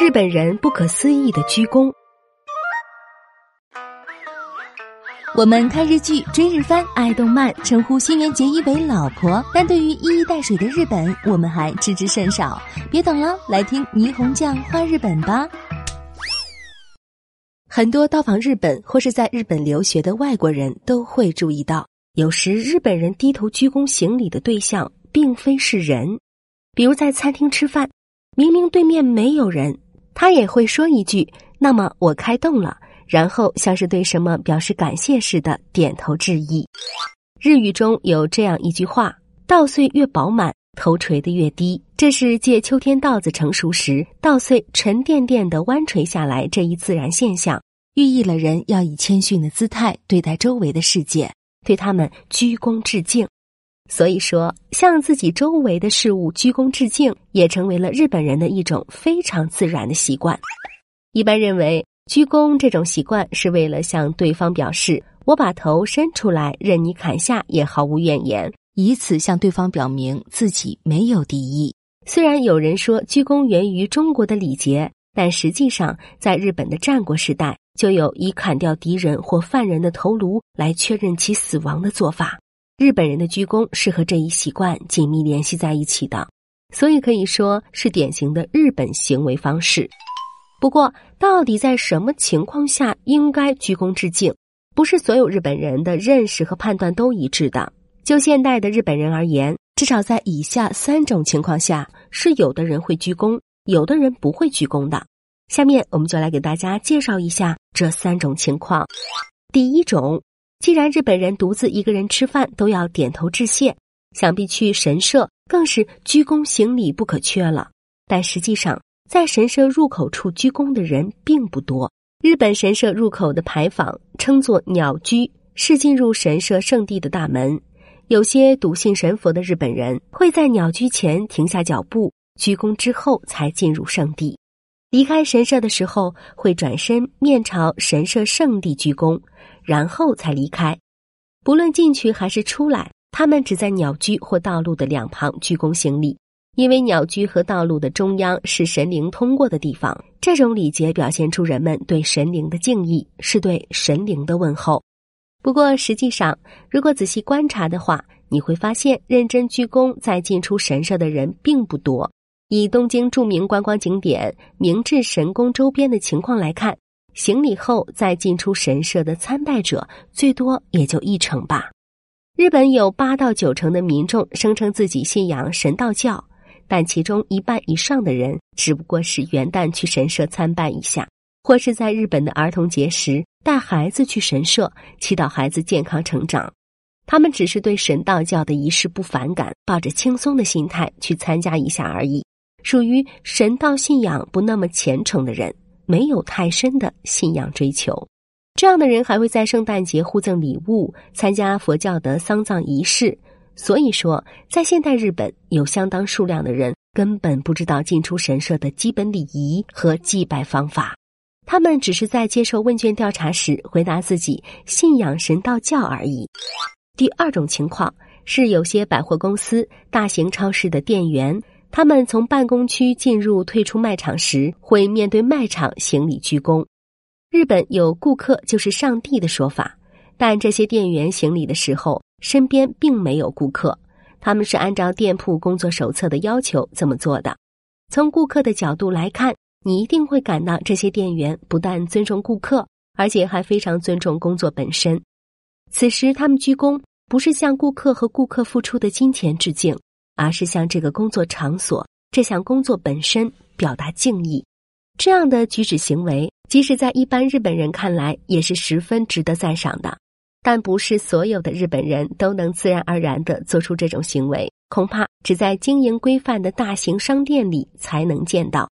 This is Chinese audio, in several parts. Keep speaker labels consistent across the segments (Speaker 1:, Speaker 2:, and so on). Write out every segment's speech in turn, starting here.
Speaker 1: 日本人不可思议的鞠躬。
Speaker 2: 我们看日剧、追日番、爱动漫，称呼新垣结衣为老婆，但对于一衣带水的日本，我们还知之甚少。别等了，来听霓虹酱画日本吧。
Speaker 1: 很多到访日本或是在日本留学的外国人都会注意到，有时日本人低头鞠躬行礼的对象并非是人。比如在餐厅吃饭，明明对面没有人，他也会说一句：“那么我开动了。”然后像是对什么表示感谢似的点头致意。日语中有这样一句话：“稻穗越饱满，头垂得越低。”这是借秋天稻子成熟时，稻穗沉甸甸的弯垂下来这一自然现象，寓意了人要以谦逊的姿态对待周围的世界，对他们鞠躬致敬。所以说，向自己周围的事物鞠躬致敬，也成为了日本人的一种非常自然的习惯。一般认为。鞠躬这种习惯是为了向对方表示，我把头伸出来，任你砍下也毫无怨言，以此向对方表明自己没有敌意。虽然有人说鞠躬源于中国的礼节，但实际上在日本的战国时代就有以砍掉敌人或犯人的头颅来确认其死亡的做法。日本人的鞠躬是和这一习惯紧密联系在一起的，所以可以说是典型的日本行为方式。不过，到底在什么情况下应该鞠躬致敬？不是所有日本人的认识和判断都一致的。就现代的日本人而言，至少在以下三种情况下，是有的人会鞠躬，有的人不会鞠躬的。下面我们就来给大家介绍一下这三种情况。第一种，既然日本人独自一个人吃饭都要点头致谢，想必去神社更是鞠躬行礼不可缺了。但实际上，在神社入口处鞠躬的人并不多。日本神社入口的牌坊称作“鸟居”，是进入神社圣地的大门。有些笃信神佛的日本人会在鸟居前停下脚步，鞠躬之后才进入圣地。离开神社的时候，会转身面朝神社圣地鞠躬，然后才离开。不论进去还是出来，他们只在鸟居或道路的两旁鞠躬行礼。因为鸟居和道路的中央是神灵通过的地方，这种礼节表现出人们对神灵的敬意，是对神灵的问候。不过，实际上，如果仔细观察的话，你会发现，认真鞠躬在进出神社的人并不多。以东京著名观光景点明治神宫周边的情况来看，行礼后再进出神社的参拜者最多也就一成吧。日本有八到九成的民众声称自己信仰神道教。但其中一半以上的人只不过是元旦去神社参拜一下，或是在日本的儿童节时带孩子去神社祈祷孩子健康成长。他们只是对神道教的仪式不反感，抱着轻松的心态去参加一下而已，属于神道信仰不那么虔诚的人，没有太深的信仰追求。这样的人还会在圣诞节互赠礼物，参加佛教的丧葬仪式。所以说，在现代日本，有相当数量的人根本不知道进出神社的基本礼仪和祭拜方法，他们只是在接受问卷调查时回答自己信仰神道教而已。第二种情况是，有些百货公司、大型超市的店员，他们从办公区进入、退出卖场时，会面对卖场行礼鞠躬。日本有“顾客就是上帝”的说法，但这些店员行礼的时候。身边并没有顾客，他们是按照店铺工作手册的要求这么做的。从顾客的角度来看，你一定会感到这些店员不但尊重顾客，而且还非常尊重工作本身。此时，他们鞠躬不是向顾客和顾客付出的金钱致敬，而是向这个工作场所、这项工作本身表达敬意。这样的举止行为，即使在一般日本人看来，也是十分值得赞赏的。但不是所有的日本人都能自然而然的做出这种行为，恐怕只在经营规范的大型商店里才能见到。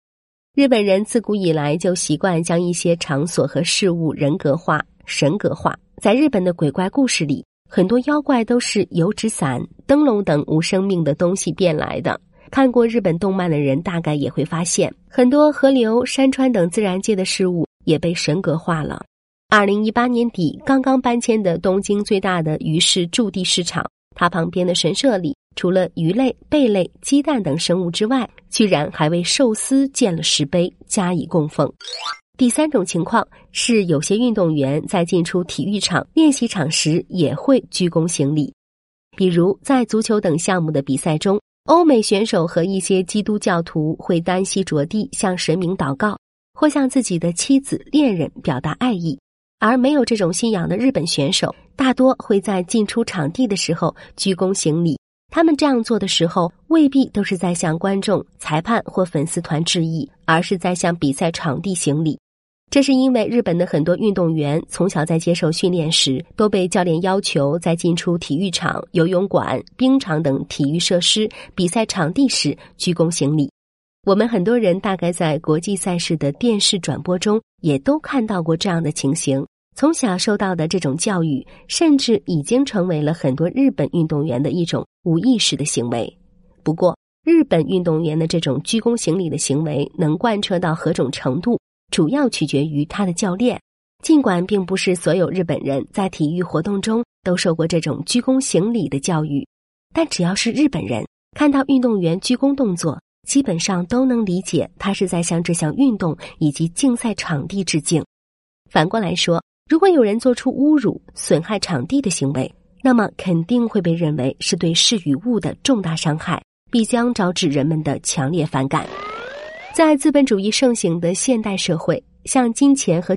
Speaker 1: 日本人自古以来就习惯将一些场所和事物人格化、神格化。在日本的鬼怪故事里，很多妖怪都是油纸伞、灯笼等无生命的东西变来的。看过日本动漫的人大概也会发现，很多河流、山川等自然界的事物也被神格化了。二零一八年底，刚刚搬迁的东京最大的鱼市驻地市场，它旁边的神社里除了鱼类、贝类、鸡蛋等生物之外，居然还为寿司建了石碑加以供奉。第三种情况是，有些运动员在进出体育场、练习场时也会鞠躬行礼，比如在足球等项目的比赛中，欧美选手和一些基督教徒会单膝着地向神明祷告，或向自己的妻子、恋人表达爱意；而没有这种信仰的日本选手，大多会在进出场地的时候鞠躬行礼。他们这样做的时候，未必都是在向观众、裁判或粉丝团致意，而是在向比赛场地行礼。这是因为日本的很多运动员从小在接受训练时，都被教练要求在进出体育场、游泳馆、冰场等体育设施、比赛场地时鞠躬行礼。我们很多人大概在国际赛事的电视转播中，也都看到过这样的情形。从小受到的这种教育，甚至已经成为了很多日本运动员的一种无意识的行为。不过，日本运动员的这种鞠躬行礼的行为能贯彻到何种程度，主要取决于他的教练。尽管并不是所有日本人在体育活动中都受过这种鞠躬行礼的教育，但只要是日本人看到运动员鞠躬动作，基本上都能理解他是在向这项运动以及竞赛场地致敬。反过来说。如果有人做出侮辱、损害场地的行为，那么肯定会被认为是对事与物的重大伤害，必将招致人们的强烈反感。在资本主义盛行的现代社会，像金钱和